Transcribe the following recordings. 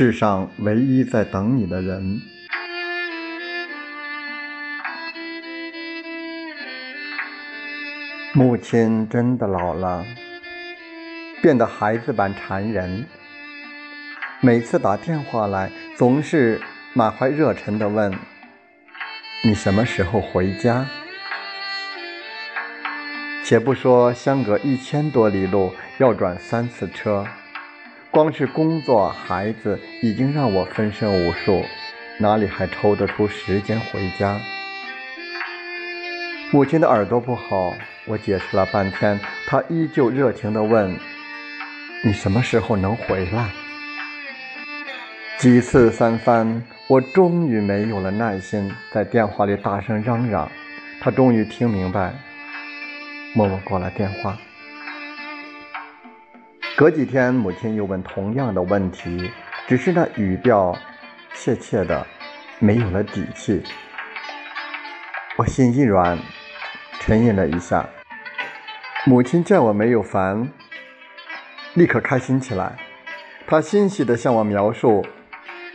世上唯一在等你的人。母亲真的老了，变得孩子般缠人。每次打电话来，总是满怀热忱地问：“你什么时候回家？”且不说相隔一千多里路要转三次车，光是工作、孩子已经让我分身无术，哪里还抽得出时间回家？母亲的耳朵不好，我解释了半天，她依旧热情地问：“你什么时候能回来？”几次三番，我终于没有了耐心，在电话里大声嚷嚷。她终于听明白。默默挂了电话。隔几天，母亲又问同样的问题，只是那语调怯怯的，没有了底气。我心一软，沉吟了一下。母亲见我没有烦，立刻开心起来。她欣喜地向我描述：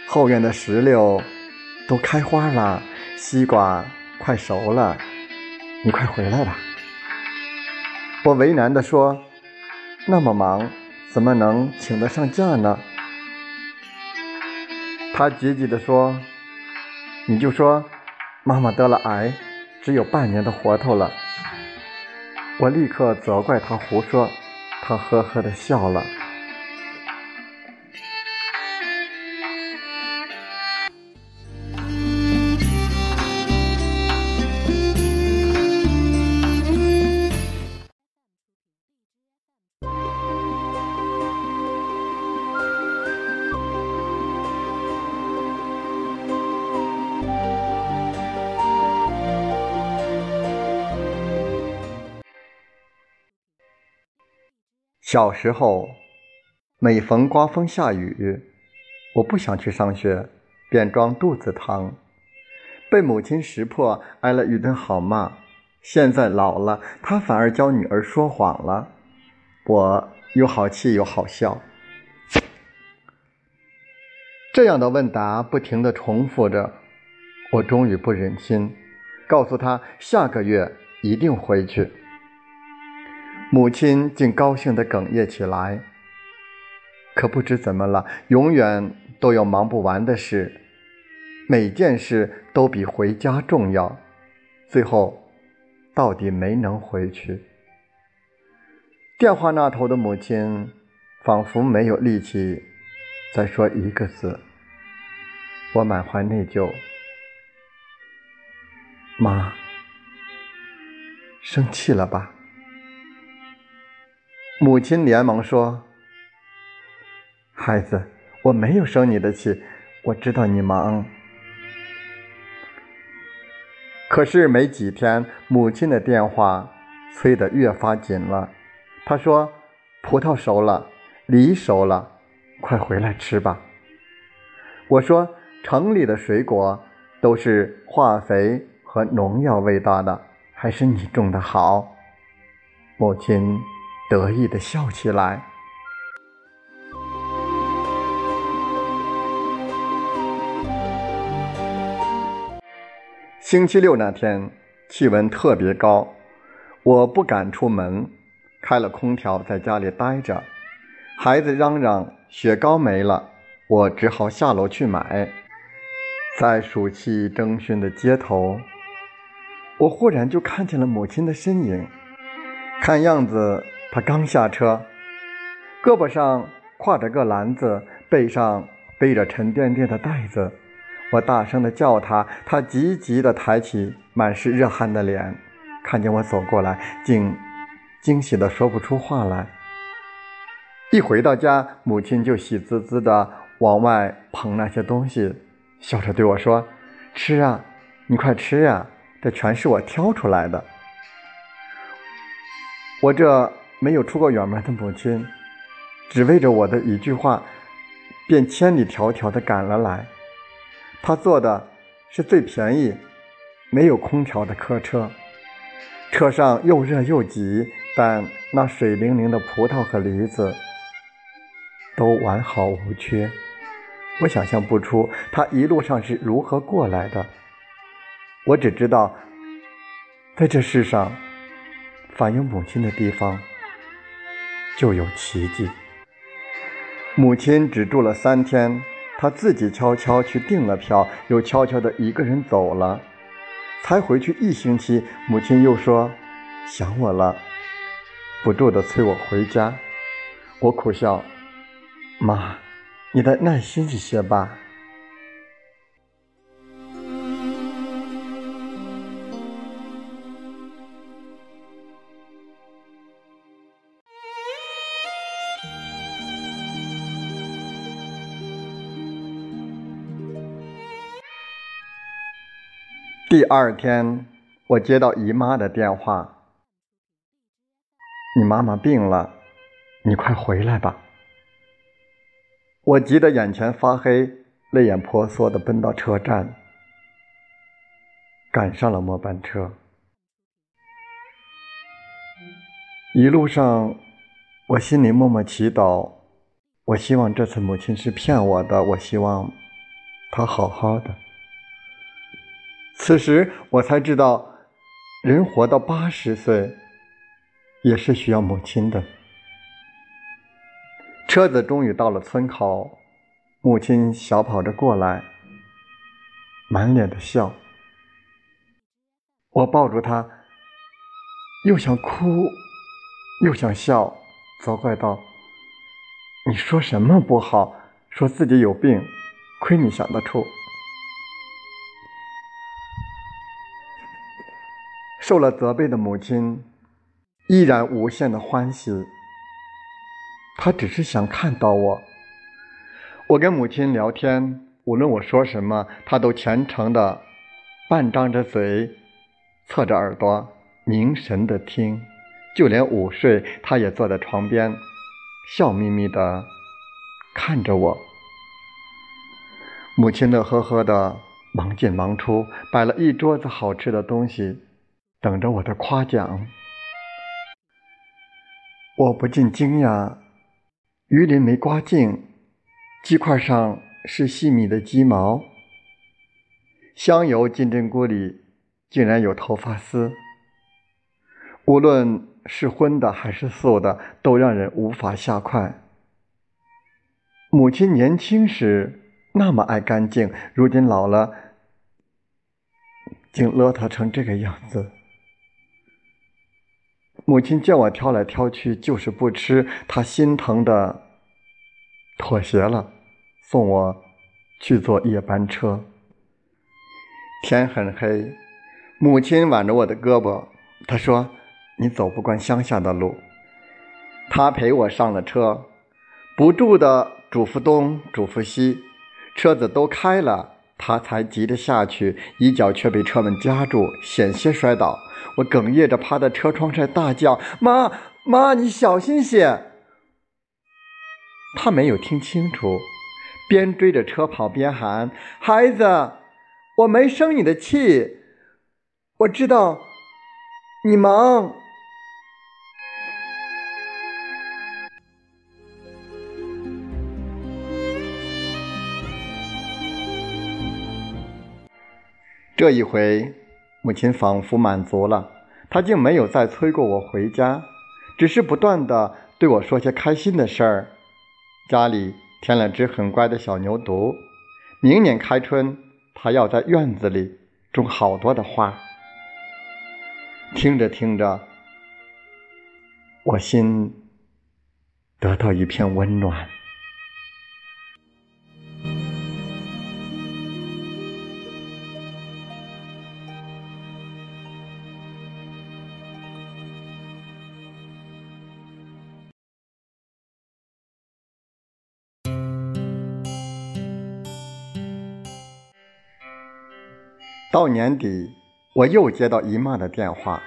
后院的石榴都开花了，西瓜快熟了，你快回来吧。我为难地说：“那么忙，怎么能请得上假呢？”他急急地说：“你就说妈妈得了癌，只有半年的活头了。”我立刻责怪他胡说，他呵呵地笑了。小时候，每逢刮风下雨，我不想去上学，便装肚子疼，被母亲识破，挨了一顿好骂。现在老了，她反而教女儿说谎了，我又好气又好笑。这样的问答不停地重复着，我终于不忍心，告诉她下个月一定回去。母亲竟高兴地哽咽起来。可不知怎么了，永远都有忙不完的事，每件事都比回家重要。最后，到底没能回去。电话那头的母亲仿佛没有力气再说一个字。我满怀内疚。妈，生气了吧？母亲连忙说：“孩子，我没有生你的气，我知道你忙。”可是没几天，母亲的电话催得越发紧了。她说：“葡萄熟了，梨熟了，快回来吃吧。”我说：“城里的水果都是化肥和农药味道的，还是你种的好。”母亲。得意的笑起来。星期六那天气温特别高，我不敢出门，开了空调在家里待着。孩子嚷嚷雪糕没了，我只好下楼去买。在暑气蒸熏的街头，我忽然就看见了母亲的身影，看样子。他刚下车，胳膊上挎着个篮子，背上背着沉甸甸的袋子。我大声地叫他，他急急地抬起满是热汗的脸，看见我走过来，竟惊喜地说不出话来。一回到家，母亲就喜滋滋地往外捧那些东西，笑着对我说：“吃啊，你快吃呀，这全是我挑出来的。”我这。没有出过远门的母亲，只为着我的一句话，便千里迢迢地赶了来。他坐的是最便宜、没有空调的客车，车上又热又挤，但那水灵灵的葡萄和梨子都完好无缺。我想象不出她一路上是如何过来的。我只知道，在这世上，反映母亲的地方，就有奇迹。母亲只住了三天，她自己悄悄去订了票，又悄悄的一个人走了。才回去一星期，母亲又说想我了，不住的催我回家。我苦笑，妈，你再耐心一些吧。第二天，我接到姨妈的电话：“你妈妈病了，你快回来吧。”我急得眼前发黑，泪眼婆娑的奔到车站，赶上了末班车。一路上，我心里默默祈祷：我希望这次母亲是骗我的，我希望她好好的。此时我才知道，人活到八十岁，也是需要母亲的。车子终于到了村口，母亲小跑着过来，满脸的笑。我抱住她，又想哭，又想笑，责怪道：“你说什么不好？说自己有病，亏你想得出。”受了责备的母亲依然无限的欢喜，她只是想看到我。我跟母亲聊天，无论我说什么，她都虔诚的半张着嘴，侧着耳朵，凝神的听。就连午睡，她也坐在床边，笑眯眯的看着我。母亲乐呵呵的忙进忙出，摆了一桌子好吃的东西。等着我的夸奖，我不禁惊讶：鱼鳞没刮净，鸡块上是细密的鸡毛，香油金针菇里竟然有头发丝。无论是荤的还是素的，都让人无法下筷。母亲年轻时那么爱干净，如今老了，竟邋遢成这个样子。母亲叫我挑来挑去，就是不吃。她心疼的妥协了，送我去坐夜班车。天很黑，母亲挽着我的胳膊，她说：“你走不惯乡下的路。”她陪我上了车，不住的嘱咐东嘱咐西。车子都开了，他才急着下去，一脚却被车门夹住，险些摔倒。我哽咽着趴在车窗上大叫：“妈妈，你小心些！”他没有听清楚，边追着车跑边喊：“孩子，我没生你的气，我知道你忙。”这一回。母亲仿佛满足了，她竟没有再催过我回家，只是不断的对我说些开心的事儿。家里添了只很乖的小牛犊，明年开春，她要在院子里种好多的花。听着听着，我心得到一片温暖。到年底，我又接到姨妈的电话，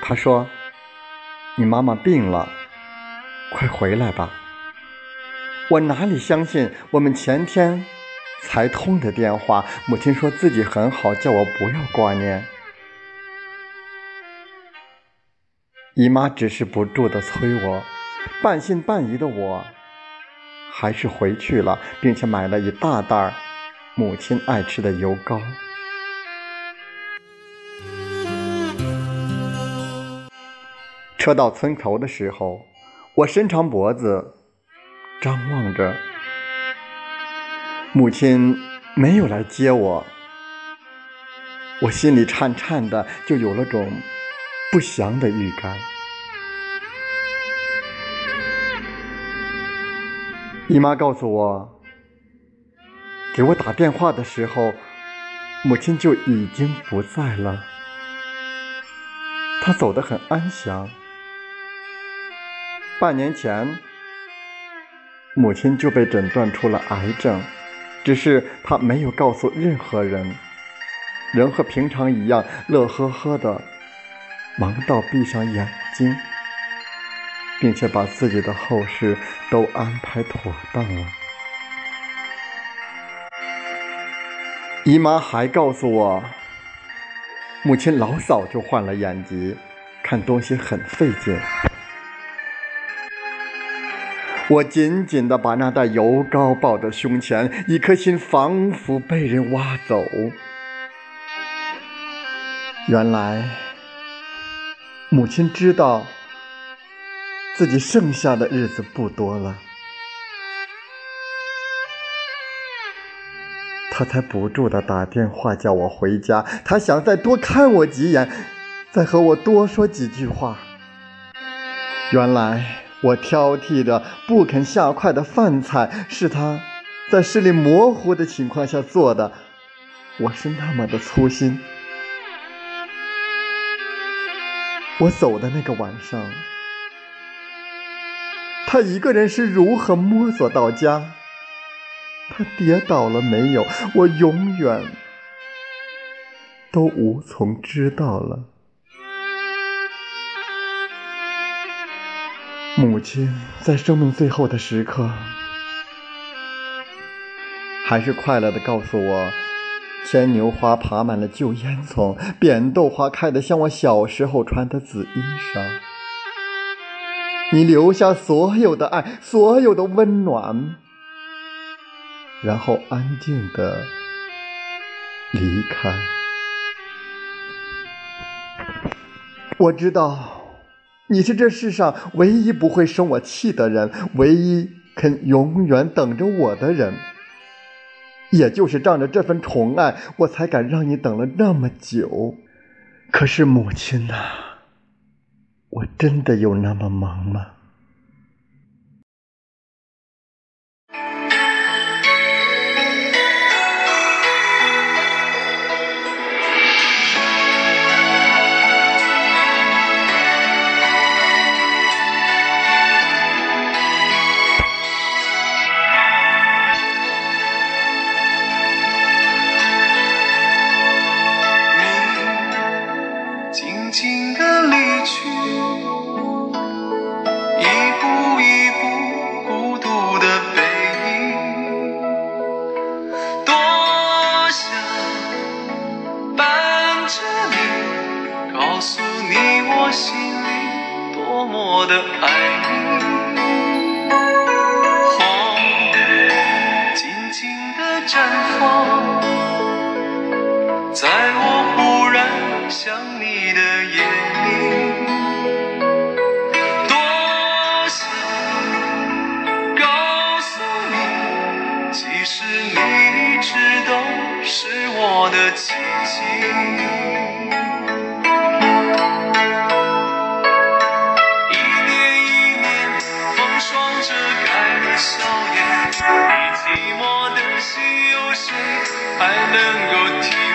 她说：“你妈妈病了，快回来吧。”我哪里相信？我们前天才通的电话，母亲说自己很好，叫我不要挂念。姨妈只是不住的催我，半信半疑的我，还是回去了，并且买了一大袋母亲爱吃的油糕。车到村头的时候，我伸长脖子，张望着。母亲没有来接我，我心里颤颤的，就有了种不祥的预感。姨妈告诉我，给我打电话的时候，母亲就已经不在了，她走得很安详。半年前，母亲就被诊断出了癌症，只是她没有告诉任何人，仍和平常一样乐呵呵的，忙到闭上眼睛，并且把自己的后事都安排妥当了。姨妈还告诉我，母亲老早就患了眼疾，看东西很费劲。我紧紧地把那袋油膏抱在胸前，一颗心仿佛被人挖走。原来，母亲知道自己剩下的日子不多了，她才不住地打电话叫我回家。她想再多看我几眼，再和我多说几句话。原来。我挑剔的不肯下筷的饭菜，是他在视力模糊的情况下做的。我是那么的粗心。我走的那个晚上，他一个人是如何摸索到家？他跌倒了没有？我永远都无从知道了。母亲在生命最后的时刻，还是快乐的告诉我：牵牛花爬满了旧烟囱，扁豆花开得像我小时候穿的紫衣裳。你留下所有的爱，所有的温暖，然后安静的离开。我知道。你是这世上唯一不会生我气的人，唯一肯永远等着我的人。也就是仗着这份宠爱，我才敢让你等了那么久。可是母亲呐，我真的有那么忙吗？我的爱。还能够听。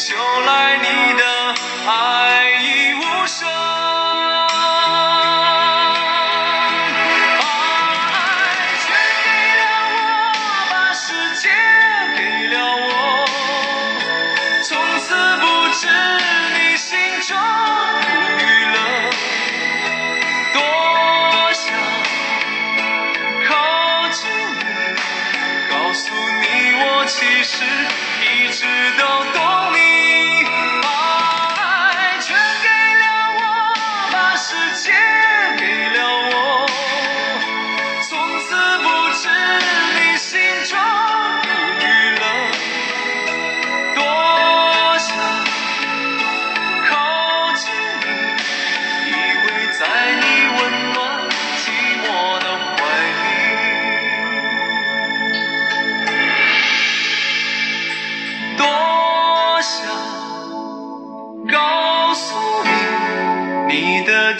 修来你的爱。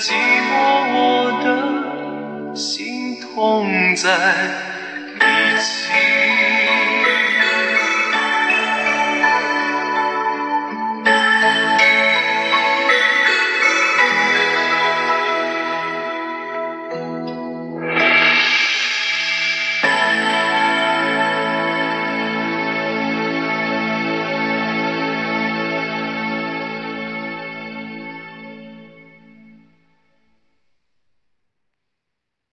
寂寞，我的心痛在一起。